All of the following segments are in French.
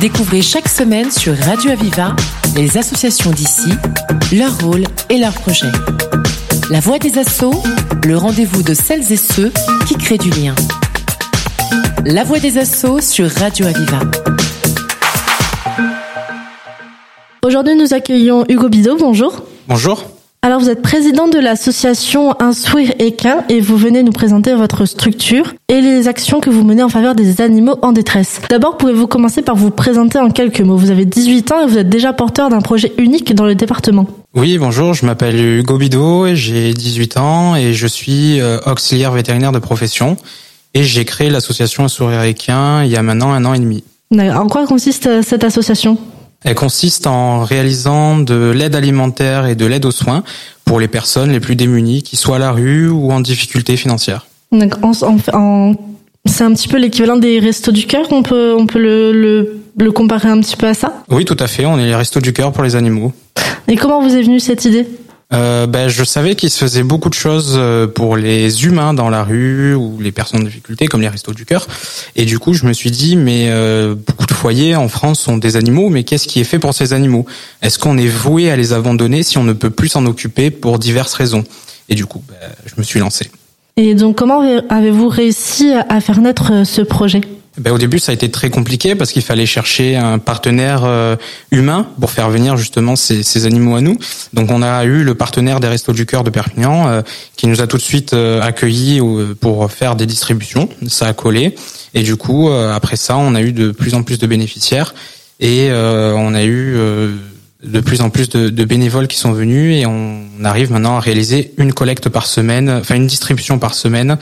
Découvrez chaque semaine sur Radio Aviva les associations d'ici, leur rôle et leurs projets. La voix des assauts, le rendez-vous de celles et ceux qui créent du lien. La voix des assauts sur Radio Aviva. Aujourd'hui, nous accueillons Hugo Bidot. Bonjour. Bonjour. Alors, vous êtes président de l'association Instruire Équin et vous venez nous présenter votre structure et les actions que vous menez en faveur des animaux en détresse. D'abord, pouvez-vous commencer par vous présenter en quelques mots? Vous avez 18 ans et vous êtes déjà porteur d'un projet unique dans le département. Oui, bonjour, je m'appelle Hugo Bidot, j'ai 18 ans et je suis euh, auxiliaire vétérinaire de profession et j'ai créé l'association Instruire Équin il y a maintenant un an et demi. En quoi consiste euh, cette association? Elle consiste en réalisant de l'aide alimentaire et de l'aide aux soins pour les personnes les plus démunies, qui soient à la rue ou en difficulté financière. c'est un petit peu l'équivalent des restos du cœur. On peut, on peut le, le, comparer un petit peu à ça? Oui, tout à fait. On est les restos du cœur pour les animaux. Et comment vous est venue cette idée? Euh, ben, je savais qu'il se faisait beaucoup de choses euh, pour les humains dans la rue ou les personnes en difficulté, comme les restos du cœur. Et du coup, je me suis dit, mais euh, en France sont des animaux, mais qu'est-ce qui est fait pour ces animaux? Est-ce qu'on est voué à les abandonner si on ne peut plus s'en occuper pour diverses raisons? Et du coup, ben, je me suis lancé. Et donc, comment avez-vous réussi à faire naître ce projet? Ben, au début, ça a été très compliqué parce qu'il fallait chercher un partenaire euh, humain pour faire venir justement ces, animaux à nous. Donc, on a eu le partenaire des Restos du Cœur de Perpignan euh, qui nous a tout de suite euh, accueillis pour faire des distributions. Ça a collé. Et du coup, après ça, on a eu de plus en plus de bénéficiaires et on a eu de plus en plus de, bénévoles qui sont venus et on arrive maintenant à réaliser une collecte par semaine, enfin une distribution par semaine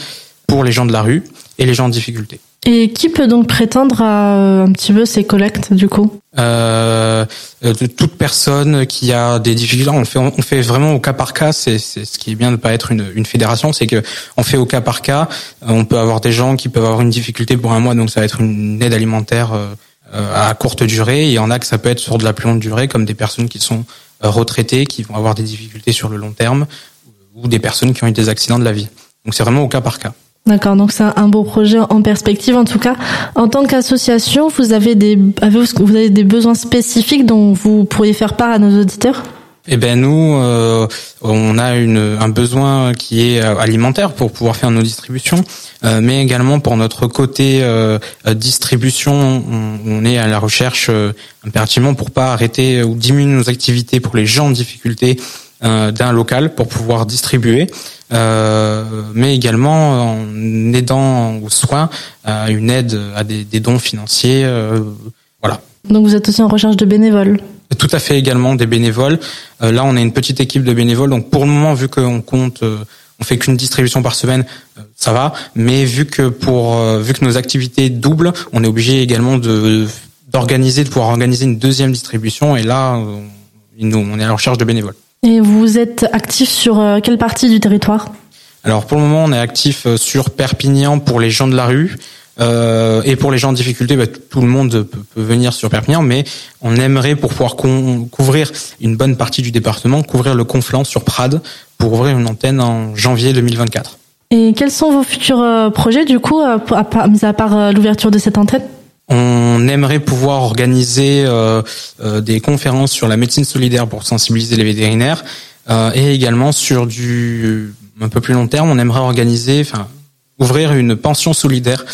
pour les gens de la rue et les gens en difficulté. Et qui peut donc prétendre à euh, un petit peu ces collectes du coup? Euh, euh Toute personne qui a des difficultés, on fait on fait vraiment au cas par cas. C'est ce qui est bien de pas être une, une fédération, c'est que on fait au cas par cas. On peut avoir des gens qui peuvent avoir une difficulté pour un mois, donc ça va être une aide alimentaire euh, à courte durée. Il y en a que ça peut être sur de la plus longue durée, comme des personnes qui sont retraitées, qui vont avoir des difficultés sur le long terme, ou des personnes qui ont eu des accidents de la vie. Donc c'est vraiment au cas par cas. D'accord, donc c'est un beau projet en perspective. En tout cas, en tant qu'association, vous avez des vous avez des besoins spécifiques dont vous pourriez faire part à nos auditeurs? Eh ben nous, euh, on a une, un besoin qui est euh, alimentaire pour pouvoir faire nos distributions, euh, mais également pour notre côté distribution, on, est à la recherche impérativement pour pas arrêter ou diminuer nos activités pour les gens en difficulté d'un local pour pouvoir distribuer. Euh, mais également en aidant aux soins à une aide à des, des dons financiers. Euh, voilà. Donc vous êtes aussi en recherche de bénévoles Tout à fait également des bénévoles. Euh, là, on a une petite équipe de bénévoles. Donc pour le moment, vu qu'on compte, on fait qu'une distribution par semaine, ça va. Mais vu que pour vu que nos activités doublent, on est obligé également de d'organiser, de pouvoir organiser une deuxième distribution. Et là, nous, on est à la recherche de bénévoles. Et vous êtes actif sur euh, quelle partie du territoire? Alors pour le moment, on est actif euh, sur Perpignan pour les gens de la rue. Euh, et pour les gens en difficulté, bah, tout le monde peut, venir sur Perpignan, mais on aimerait pour pouvoir couvrir une bonne partie du département, couvrir le Conflans sur Prades pour ouvrir une antenne en janvier 2024. Et quels sont vos futurs projets du coup, à, mis à part l'ouverture de cette antenne? On aimerait pouvoir organiser euh, euh, des conférences sur la médecine solidaire pour sensibiliser les vétérinaires euh, et également sur du un peu plus long terme, on aimerait organiser, enfin ouvrir une pension solidaire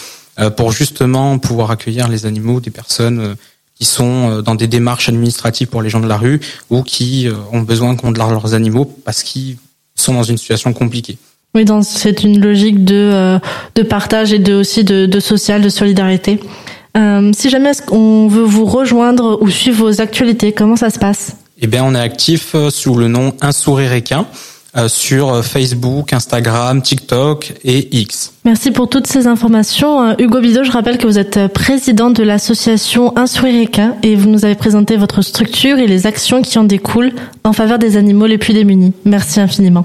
pour justement pouvoir accueillir les animaux des personnes qui sont dans des démarches administratives pour les gens de la rue ou qui ont besoin qu'on de leurs animaux parce qu'ils sont dans une situation compliquée. Oui, c'est une logique de, partage et de, aussi de social, de solidarité. Euh, si jamais on veut vous rejoindre ou suivre vos actualités, comment ça se passe? Eh bien, on est actif euh, sous le nom Un sourire équin euh, sur Facebook, Instagram, TikTok et X. Merci pour toutes ces informations. Hugo Bidot, je rappelle que vous êtes président de l'association Un sourire équin et vous nous avez présenté votre structure et les actions qui en découlent en faveur des animaux les plus démunis. Merci infiniment.